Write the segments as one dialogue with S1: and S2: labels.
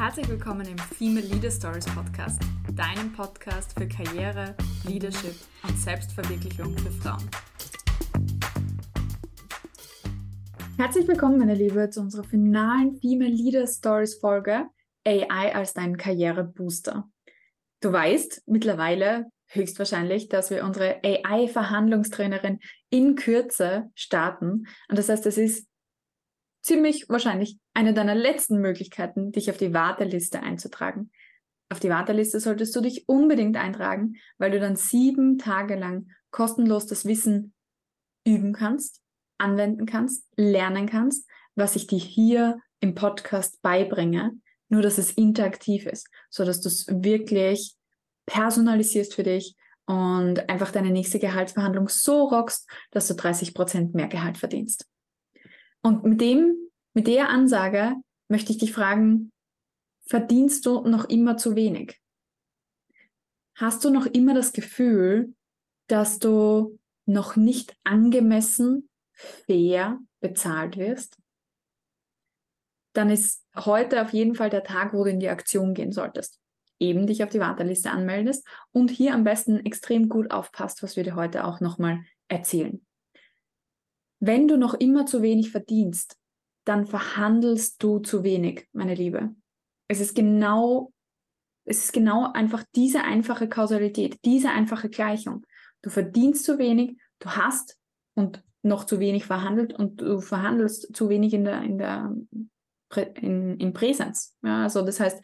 S1: Herzlich willkommen im Female Leader Stories Podcast, deinem Podcast für Karriere, Leadership und Selbstverwirklichung für Frauen. Herzlich willkommen, meine Liebe, zu unserer finalen Female Leader Stories Folge AI als dein Karrierebooster. Du weißt mittlerweile höchstwahrscheinlich, dass wir unsere AI-Verhandlungstrainerin in Kürze starten. Und das heißt, es ist ziemlich wahrscheinlich eine deiner letzten Möglichkeiten, dich auf die Warteliste einzutragen. Auf die Warteliste solltest du dich unbedingt eintragen, weil du dann sieben Tage lang kostenlos das Wissen üben kannst, anwenden kannst, lernen kannst, was ich dir hier im Podcast beibringe, nur dass es interaktiv ist, so dass du es wirklich personalisierst für dich und einfach deine nächste Gehaltsverhandlung so rockst, dass du 30 Prozent mehr Gehalt verdienst. Und mit dem, mit der Ansage möchte ich dich fragen, verdienst du noch immer zu wenig? Hast du noch immer das Gefühl, dass du noch nicht angemessen fair bezahlt wirst? Dann ist heute auf jeden Fall der Tag, wo du in die Aktion gehen solltest. Eben dich auf die Warteliste anmeldest und hier am besten extrem gut aufpasst, was wir dir heute auch nochmal erzählen. Wenn du noch immer zu wenig verdienst, dann verhandelst du zu wenig, meine Liebe. Es ist genau, es ist genau einfach diese einfache Kausalität, diese einfache Gleichung. Du verdienst zu wenig, du hast und noch zu wenig verhandelt und du verhandelst zu wenig in der, in der, in, in Präsenz. Ja, also das heißt,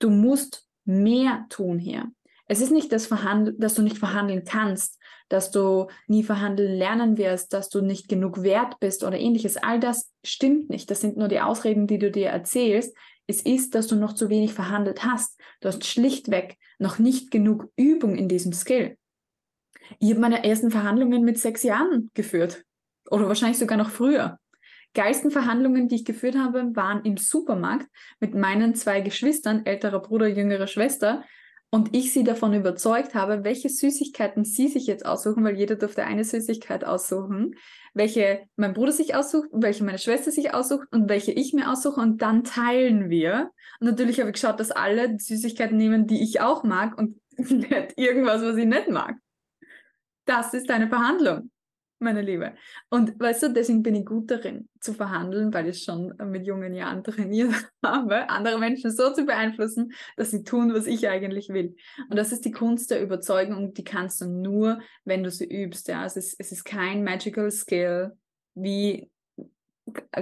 S1: du musst mehr tun hier. Es ist nicht das dass du nicht verhandeln kannst, dass du nie verhandeln lernen wirst, dass du nicht genug wert bist oder ähnliches. All das stimmt nicht. Das sind nur die Ausreden, die du dir erzählst. Es ist, dass du noch zu wenig verhandelt hast. Du hast schlichtweg noch nicht genug Übung in diesem Skill. Ich habe meine ersten Verhandlungen mit sechs Jahren geführt. Oder wahrscheinlich sogar noch früher. Geilsten Verhandlungen, die ich geführt habe, waren im Supermarkt mit meinen zwei Geschwistern, älterer Bruder, jüngere Schwester, und ich sie davon überzeugt habe, welche Süßigkeiten sie sich jetzt aussuchen, weil jeder durfte eine Süßigkeit aussuchen, welche mein Bruder sich aussucht, welche meine Schwester sich aussucht und welche ich mir aussuche und dann teilen wir. Und natürlich habe ich geschaut, dass alle Süßigkeiten nehmen, die ich auch mag und nicht irgendwas, was ich nicht mag. Das ist eine Verhandlung meine Liebe. Und weißt du, deswegen bin ich gut darin zu verhandeln, weil ich schon mit jungen Jahren trainiert habe, andere Menschen so zu beeinflussen, dass sie tun, was ich eigentlich will. Und das ist die Kunst der Überzeugung, die kannst du nur, wenn du sie übst. Ja, es ist, es ist kein magical skill, wie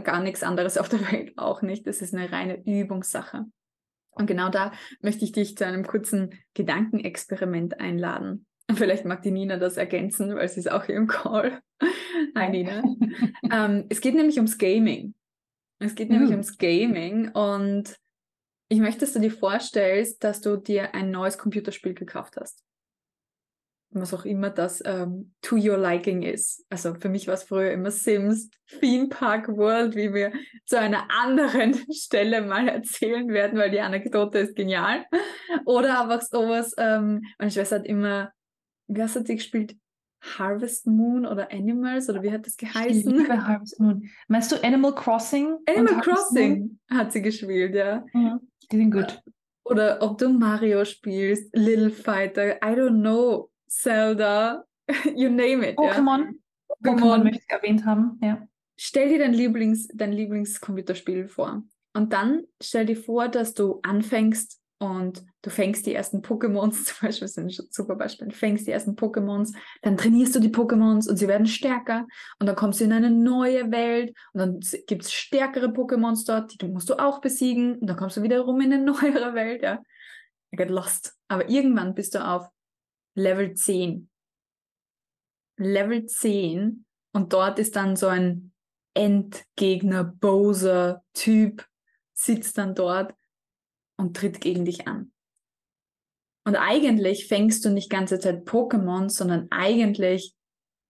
S1: gar nichts anderes auf der Welt auch nicht. Es ist eine reine Übungssache. Und genau da möchte ich dich zu einem kurzen Gedankenexperiment einladen. Vielleicht mag die Nina das ergänzen, weil sie ist auch hier im Call. Hi Nina. ähm, es geht nämlich ums Gaming. Es geht nämlich mhm. ums Gaming und ich möchte, dass du dir vorstellst, dass du dir ein neues Computerspiel gekauft hast. Was auch immer das ähm, to your liking ist. Also für mich war es früher immer Sims, Theme Park World, wie wir zu einer anderen Stelle mal erzählen werden, weil die Anekdote ist genial. Oder einfach sowas, ähm, meine Schwester hat immer wie hast du sie gespielt? Harvest Moon oder Animals oder wie hat das geheißen? Ich liebe
S2: Harvest Moon. Meinst du Animal Crossing?
S1: Animal Crossing hat sie gespielt, ja.
S2: ja. Die sind gut.
S1: Oder ob du Mario spielst, Little Fighter, I don't know, Zelda, you name it.
S2: Pokémon. Ja. Pokémon möchte ich erwähnt haben, ja.
S1: Stell dir dein Lieblings, dein Lieblingscomputerspiel vor. Und dann stell dir vor, dass du anfängst, und du fängst die ersten Pokémons, zum Beispiel, ein super Beispiel, du fängst die ersten Pokémons, dann trainierst du die Pokémons und sie werden stärker und dann kommst du in eine neue Welt und dann gibt es stärkere Pokémons dort, die musst du auch besiegen und dann kommst du wiederum in eine neuere Welt, ja. I get lost. Aber irgendwann bist du auf Level 10. Level 10 und dort ist dann so ein Endgegner, Bowser-Typ, sitzt dann dort und tritt gegen dich an. Und eigentlich fängst du nicht ganze Zeit Pokémon, sondern eigentlich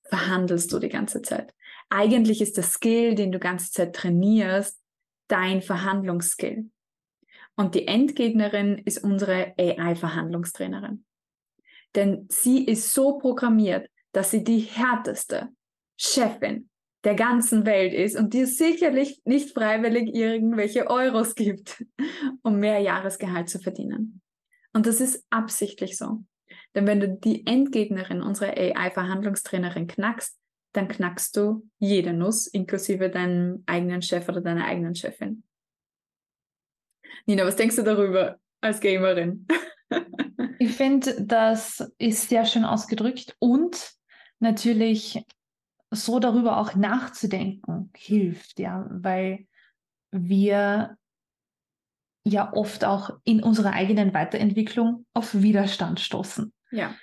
S1: verhandelst du die ganze Zeit. Eigentlich ist der Skill, den du ganze Zeit trainierst, dein Verhandlungsskill. Und die Endgegnerin ist unsere AI-Verhandlungstrainerin. Denn sie ist so programmiert, dass sie die härteste Chefin der ganzen Welt ist und dir sicherlich nicht freiwillig irgendwelche Euros gibt, um mehr Jahresgehalt zu verdienen. Und das ist absichtlich so. Denn wenn du die Endgegnerin, unsere AI-Verhandlungstrainerin knackst, dann knackst du jede Nuss, inklusive deinem eigenen Chef oder deiner eigenen Chefin. Nina, was denkst du darüber als Gamerin?
S2: ich finde, das ist sehr schön ausgedrückt und natürlich so darüber auch nachzudenken hilft, ja, weil wir ja oft auch in unserer eigenen Weiterentwicklung auf Widerstand stoßen.
S1: Ja.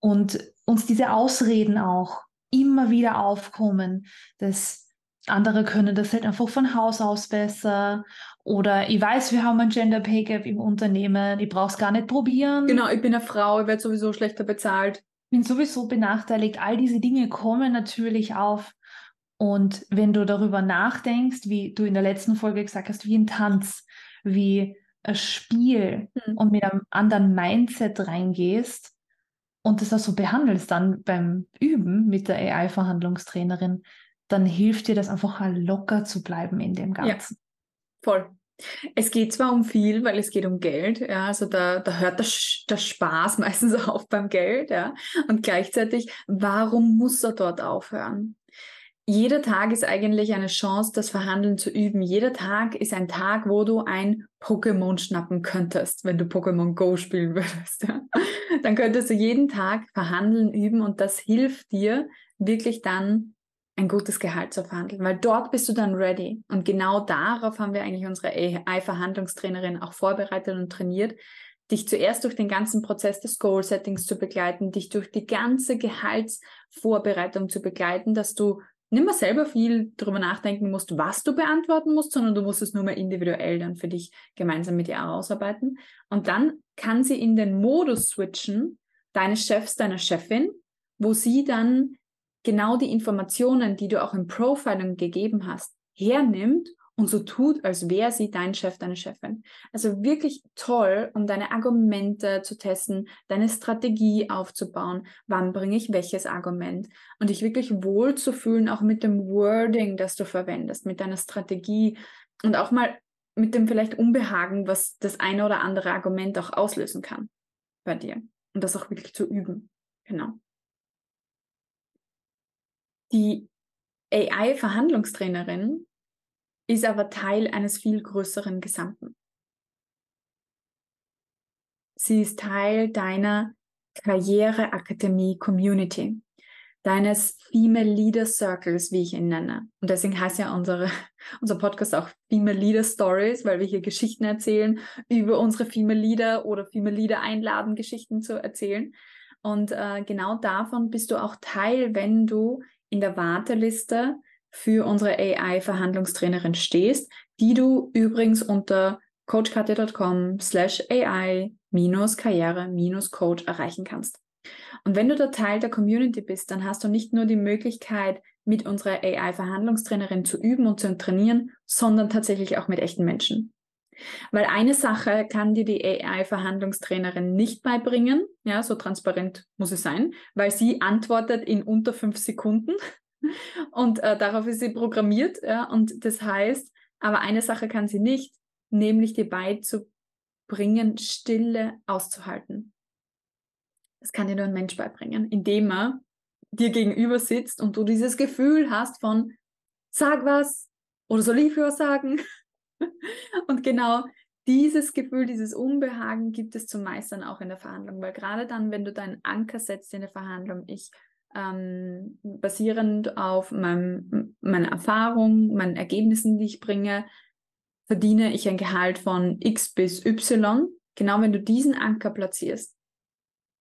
S2: Und uns diese Ausreden auch immer wieder aufkommen, dass andere können das halt einfach von Haus aus besser. Oder ich weiß, wir haben ein Gender Pay Gap im Unternehmen, ich brauche es gar nicht probieren.
S1: Genau, ich bin eine Frau, ich werde sowieso schlechter bezahlt
S2: bin sowieso benachteiligt. All diese Dinge kommen natürlich auf. Und wenn du darüber nachdenkst, wie du in der letzten Folge gesagt hast, wie ein Tanz, wie ein Spiel mhm. und mit einem anderen Mindset reingehst und das auch so behandelst dann beim Üben mit der AI-Verhandlungstrainerin, dann hilft dir das einfach locker zu bleiben in dem Ganzen.
S1: Ja, voll. Es geht zwar um viel, weil es geht um Geld, ja, also da, da hört der, der Spaß meistens auf beim Geld, ja, und gleichzeitig, warum muss er dort aufhören? Jeder Tag ist eigentlich eine Chance, das Verhandeln zu üben. Jeder Tag ist ein Tag, wo du ein Pokémon schnappen könntest, wenn du Pokémon Go spielen würdest. Ja? Dann könntest du jeden Tag verhandeln, üben und das hilft dir wirklich dann ein gutes Gehalt zu verhandeln, weil dort bist du dann ready. Und genau darauf haben wir eigentlich unsere AI-Verhandlungstrainerin auch vorbereitet und trainiert, dich zuerst durch den ganzen Prozess des Goal-Settings zu begleiten, dich durch die ganze Gehaltsvorbereitung zu begleiten, dass du nicht mehr selber viel darüber nachdenken musst, was du beantworten musst, sondern du musst es nur mal individuell dann für dich gemeinsam mit ihr ausarbeiten. Und dann kann sie in den Modus switchen, deines Chefs, deiner Chefin, wo sie dann genau die Informationen, die du auch im Profiling gegeben hast, hernimmt und so tut, als wäre sie dein Chef, deine Chefin. Also wirklich toll, um deine Argumente zu testen, deine Strategie aufzubauen. Wann bringe ich welches Argument? Und dich wirklich wohl zu fühlen, auch mit dem Wording, das du verwendest, mit deiner Strategie und auch mal mit dem vielleicht Unbehagen, was das eine oder andere Argument auch auslösen kann bei dir. Und das auch wirklich zu üben. Genau. Die AI-Verhandlungstrainerin ist aber Teil eines viel größeren Gesamten. Sie ist Teil deiner Karriereakademie-Community, deines Female Leader Circles, wie ich ihn nenne. Und deswegen heißt ja unsere, unser Podcast auch Female Leader Stories, weil wir hier Geschichten erzählen über unsere Female Leader oder Female Leader einladen, Geschichten zu erzählen. Und äh, genau davon bist du auch Teil, wenn du in der Warteliste für unsere AI-Verhandlungstrainerin stehst, die du übrigens unter coachkatja.com slash AI-Karriere-Coach erreichen kannst. Und wenn du da Teil der Community bist, dann hast du nicht nur die Möglichkeit, mit unserer AI-Verhandlungstrainerin zu üben und zu trainieren, sondern tatsächlich auch mit echten Menschen. Weil eine Sache kann dir die AI-Verhandlungstrainerin nicht beibringen, ja, so transparent muss es sein, weil sie antwortet in unter fünf Sekunden und äh, darauf ist sie programmiert, ja, und das heißt, aber eine Sache kann sie nicht, nämlich dir beizubringen, Stille auszuhalten. Das kann dir nur ein Mensch beibringen, indem er dir gegenüber sitzt und du dieses Gefühl hast von, sag was oder soll ich was sagen? Und genau dieses Gefühl, dieses Unbehagen gibt es zu meistern auch in der Verhandlung, weil gerade dann, wenn du deinen Anker setzt in der Verhandlung, ich ähm, basierend auf meinem, meiner Erfahrung, meinen Ergebnissen, die ich bringe, verdiene ich ein Gehalt von X bis Y. Genau wenn du diesen Anker platzierst,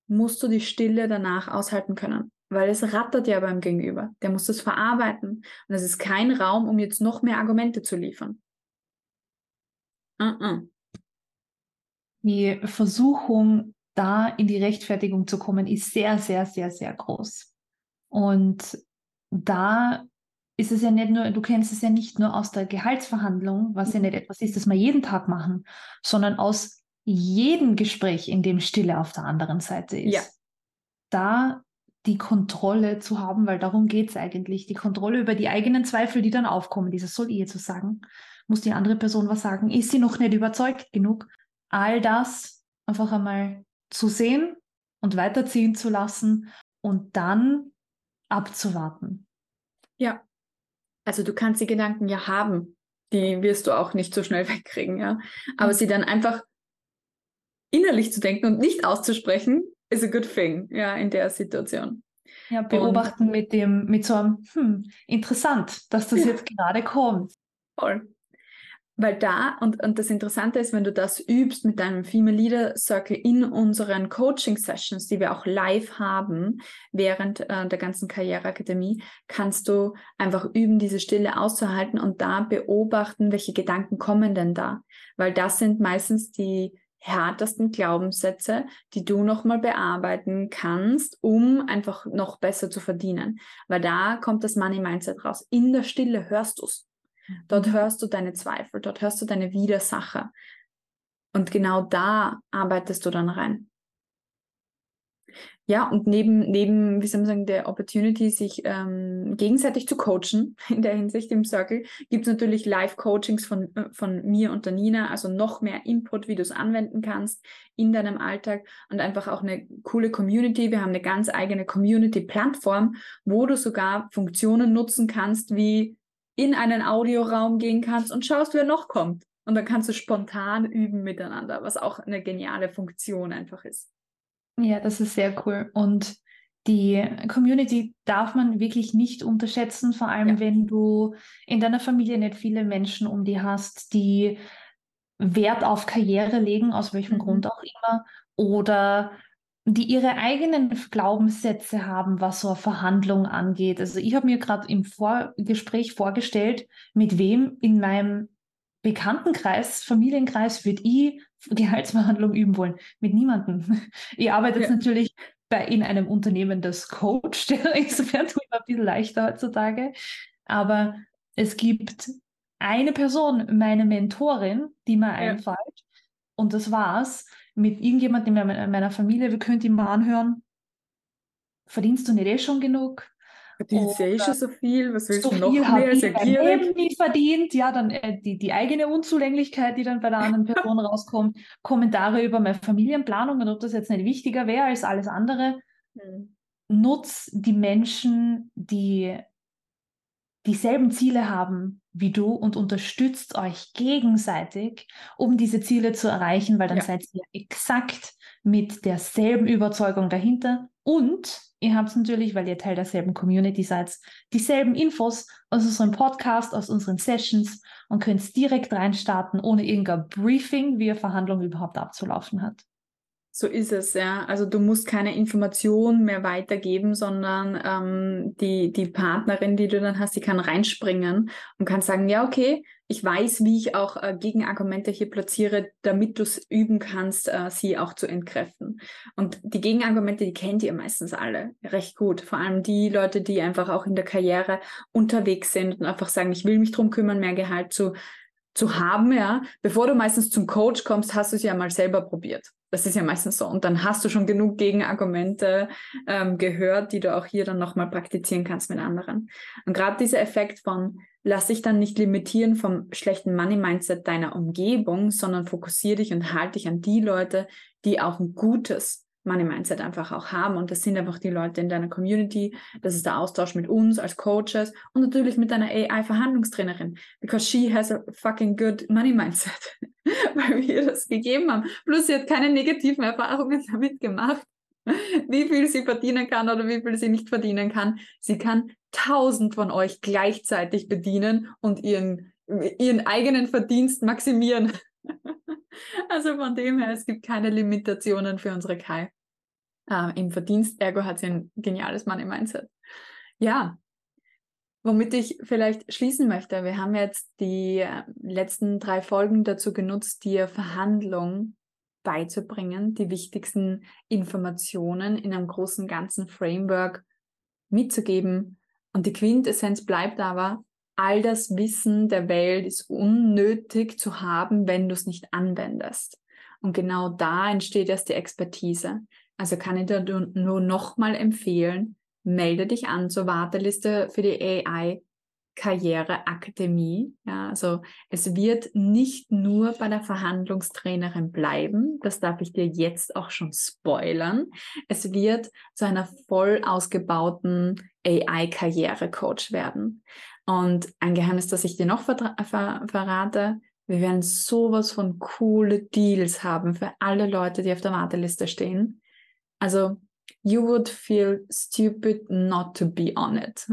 S1: musst du die Stille danach aushalten können, weil es rattert ja beim Gegenüber. Der muss das verarbeiten und es ist kein Raum, um jetzt noch mehr Argumente zu liefern.
S2: Die Versuchung, da in die Rechtfertigung zu kommen, ist sehr, sehr, sehr, sehr groß. Und da ist es ja nicht nur, du kennst es ja nicht nur aus der Gehaltsverhandlung, was ja nicht etwas ist, das wir jeden Tag machen, sondern aus jedem Gespräch, in dem Stille auf der anderen Seite ist. Ja. Da die Kontrolle zu haben, weil darum geht es eigentlich. Die Kontrolle über die eigenen Zweifel, die dann aufkommen. Dieses soll ich jetzt was sagen? Muss die andere Person was sagen? Ist sie noch nicht überzeugt genug? All das einfach einmal zu sehen und weiterziehen zu lassen und dann abzuwarten.
S1: Ja. Also du kannst die Gedanken ja haben. Die wirst du auch nicht so schnell wegkriegen, ja. Aber mhm. sie dann einfach innerlich zu denken und nicht auszusprechen, is a good thing, ja, in der Situation.
S2: Ja, beobachten und, mit dem, mit so einem, hm, interessant, dass das ja. jetzt gerade kommt.
S1: Voll. Weil da, und, und das Interessante ist, wenn du das übst mit deinem Female Leader Circle in unseren Coaching-Sessions, die wir auch live haben während äh, der ganzen Karriereakademie, kannst du einfach üben, diese Stille auszuhalten und da beobachten, welche Gedanken kommen denn da. Weil das sind meistens die härtesten Glaubenssätze, die du nochmal bearbeiten kannst, um einfach noch besser zu verdienen. Weil da kommt das Money Mindset raus. In der Stille hörst du es. Dort mhm. hörst du deine Zweifel, dort hörst du deine Widersacher. Und genau da arbeitest du dann rein. Ja, und neben, neben, wie soll man sagen, der Opportunity, sich ähm, gegenseitig zu coachen in der Hinsicht im Circle, gibt es natürlich Live-Coachings von, äh, von mir und der Nina, also noch mehr Input, wie du es anwenden kannst in deinem Alltag und einfach auch eine coole Community. Wir haben eine ganz eigene Community-Plattform, wo du sogar Funktionen nutzen kannst, wie in einen Audioraum gehen kannst und schaust, wer noch kommt. Und dann kannst du spontan üben miteinander, was auch eine geniale Funktion einfach ist.
S2: Ja, das ist sehr cool. Und die Community darf man wirklich nicht unterschätzen, vor allem ja. wenn du in deiner Familie nicht viele Menschen um die hast, die Wert auf Karriere legen, aus welchem mhm. Grund auch immer, oder die ihre eigenen Glaubenssätze haben, was so eine Verhandlung angeht. Also ich habe mir gerade im Vorgespräch vorgestellt, mit wem in meinem Bekanntenkreis, Familienkreis würde ich Gehaltsverhandlungen üben wollen. Mit niemandem. Ich arbeite ja. jetzt natürlich bei, in einem Unternehmen, das coacht. Insofern tut es ein bisschen leichter heutzutage. Aber es gibt eine Person, meine Mentorin, die mir ja. einfällt. Und das war's. Mit irgendjemandem in meiner Familie, wir könnten ihn mal anhören. Verdienst du nicht eh schon genug?
S1: Verdienst ja eh schon so viel, was willst so du noch
S2: mehr? Sehr gierig. nicht verdient, ja, dann äh, die, die eigene Unzulänglichkeit, die dann bei der anderen Person rauskommt, Kommentare über meine Familienplanung und ob das jetzt nicht wichtiger wäre als alles andere. Hm. Nutz die Menschen, die dieselben Ziele haben wie du und unterstützt euch gegenseitig, um diese Ziele zu erreichen, weil dann ja. seid ihr exakt mit derselben Überzeugung dahinter und ihr habt natürlich, weil ihr Teil derselben Community seid, dieselben Infos aus unserem Podcast, aus unseren Sessions und könnt direkt reinstarten, ohne irgendein Briefing, wie eine Verhandlung überhaupt abzulaufen hat.
S1: So ist es, ja. Also du musst keine Information mehr weitergeben, sondern ähm, die, die Partnerin, die du dann hast, die kann reinspringen und kann sagen, ja, okay, ich weiß, wie ich auch äh, Gegenargumente hier platziere, damit du es üben kannst, äh, sie auch zu entkräften. Und die Gegenargumente, die kennt ihr meistens alle recht gut. Vor allem die Leute, die einfach auch in der Karriere unterwegs sind und einfach sagen, ich will mich drum kümmern, mehr Gehalt zu, zu haben, ja. Bevor du meistens zum Coach kommst, hast du es ja mal selber probiert. Das ist ja meistens so. Und dann hast du schon genug Gegenargumente ähm, gehört, die du auch hier dann nochmal praktizieren kannst mit anderen. Und gerade dieser Effekt von, lass dich dann nicht limitieren vom schlechten Money-Mindset deiner Umgebung, sondern fokussiere dich und halte dich an die Leute, die auch ein gutes Money Mindset einfach auch haben. Und das sind einfach die Leute in deiner Community. Das ist der Austausch mit uns als Coaches und natürlich mit deiner AI-Verhandlungstrainerin. Because she has a fucking good Money Mindset. Weil wir das gegeben haben. Plus sie hat keine negativen Erfahrungen damit gemacht, wie viel sie verdienen kann oder wie viel sie nicht verdienen kann. Sie kann tausend von euch gleichzeitig bedienen und ihren, ihren eigenen Verdienst maximieren. Also von dem her, es gibt keine Limitationen für unsere Kai äh, im Verdienst. Ergo hat sie ein geniales Money-Mindset. Ja, womit ich vielleicht schließen möchte. Wir haben jetzt die äh, letzten drei Folgen dazu genutzt, dir Verhandlung beizubringen, die wichtigsten Informationen in einem großen ganzen Framework mitzugeben. Und die Quintessenz bleibt aber, all das Wissen der Welt ist unnötig zu haben, wenn du es nicht anwendest. Und genau da entsteht erst die Expertise. Also kann ich dir nur nochmal empfehlen, melde dich an zur Warteliste für die AI Karriereakademie. Ja, also es wird nicht nur bei der Verhandlungstrainerin bleiben, das darf ich dir jetzt auch schon spoilern. Es wird zu einer voll ausgebauten AI-Karrierecoach werden. Und ein Geheimnis, das ich dir noch ver ver verrate, wir werden sowas von coole Deals haben für alle Leute, die auf der Warteliste stehen. Also you would feel stupid not to be on it.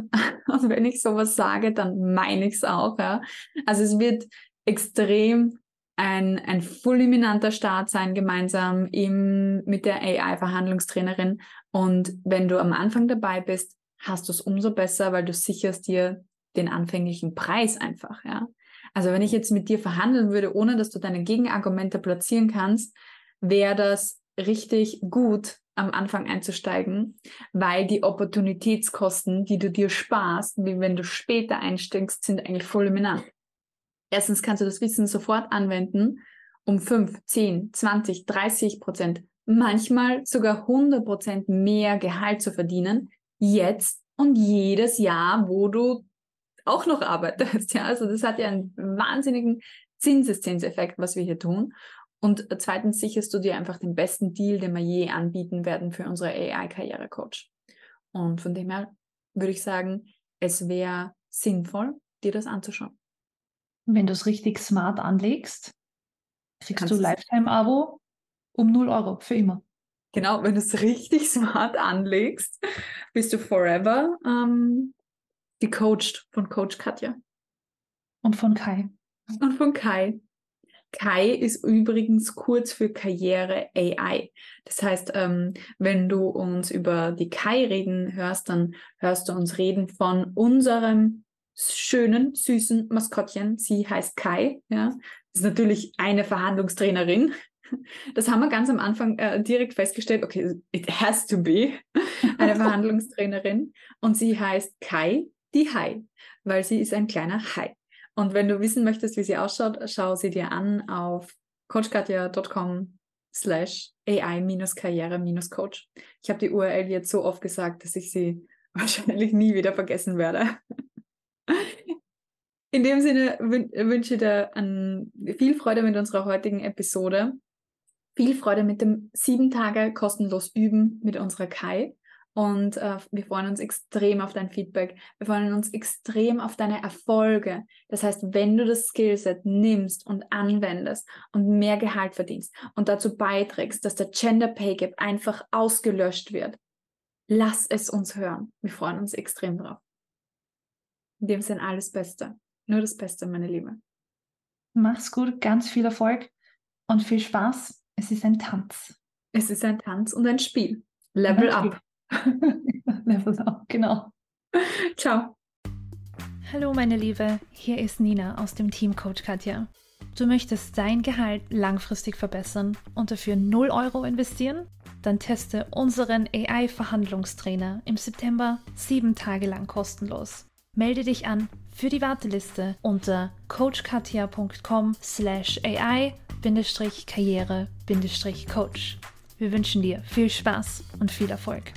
S1: Und wenn ich sowas sage, dann meine ich es auch. Ja? Also es wird extrem ein, ein fulminanter Start sein, gemeinsam im, mit der AI-Verhandlungstrainerin. Und wenn du am Anfang dabei bist, hast du es umso besser, weil du sicherst dir den anfänglichen Preis einfach. Ja? Also wenn ich jetzt mit dir verhandeln würde, ohne dass du deine Gegenargumente platzieren kannst, wäre das richtig gut, am Anfang einzusteigen, weil die Opportunitätskosten, die du dir sparst, wie wenn du später einsteigst, sind eigentlich fulminant. Erstens kannst du das Wissen sofort anwenden, um 5, 10, 20, 30 Prozent, manchmal sogar 100 Prozent mehr Gehalt zu verdienen, jetzt und jedes Jahr, wo du auch noch arbeitest. Ja, also das hat ja einen wahnsinnigen Zinseszinseffekt, was wir hier tun. Und zweitens sicherst du dir einfach den besten Deal, den wir je anbieten werden für unsere AI-Karriere-Coach. Und von dem her würde ich sagen, es wäre sinnvoll, dir das anzuschauen.
S2: Wenn du es richtig smart anlegst, kriegst Kannst du Lifetime-Abo um 0 Euro für immer.
S1: Genau, wenn du es richtig smart anlegst, bist du forever ähm, gecoacht von Coach Katja.
S2: Und von Kai.
S1: Und von Kai. Kai ist übrigens kurz für Karriere AI. Das heißt, ähm, wenn du uns über die Kai reden hörst, dann hörst du uns reden von unserem schönen, süßen Maskottchen. Sie heißt Kai. Ja, ist natürlich eine Verhandlungstrainerin. Das haben wir ganz am Anfang äh, direkt festgestellt. Okay, it has to be eine Verhandlungstrainerin. Und sie heißt Kai, die Hai, weil sie ist ein kleiner Hai. Und wenn du wissen möchtest, wie sie ausschaut, schau sie dir an auf coachkatja.com slash AI-Karriere-Coach. Ich habe die URL jetzt so oft gesagt, dass ich sie wahrscheinlich nie wieder vergessen werde. In dem Sinne wünsche ich dir viel Freude mit unserer heutigen Episode. Viel Freude mit dem sieben Tage kostenlos üben mit unserer Kai. Und äh, wir freuen uns extrem auf dein Feedback. Wir freuen uns extrem auf deine Erfolge. Das heißt, wenn du das Skillset nimmst und anwendest und mehr Gehalt verdienst und dazu beiträgst, dass der Gender Pay Gap einfach ausgelöscht wird, lass es uns hören. Wir freuen uns extrem drauf. In dem Sinne alles Beste. Nur das Beste, meine Liebe.
S2: Mach's gut, ganz viel Erfolg und viel Spaß. Es ist ein Tanz.
S1: Es ist ein Tanz und ein Spiel. Level up.
S2: Level up, genau.
S1: Ciao.
S2: Hallo meine Liebe, hier ist Nina aus dem Team Coach Katja. Du möchtest dein Gehalt langfristig verbessern und dafür 0 Euro investieren? Dann teste unseren AI-Verhandlungstrainer im September sieben Tage lang kostenlos. Melde dich an für die Warteliste unter coachkatja.com slash AI-karriere-coach. Wir wünschen dir viel Spaß und viel Erfolg.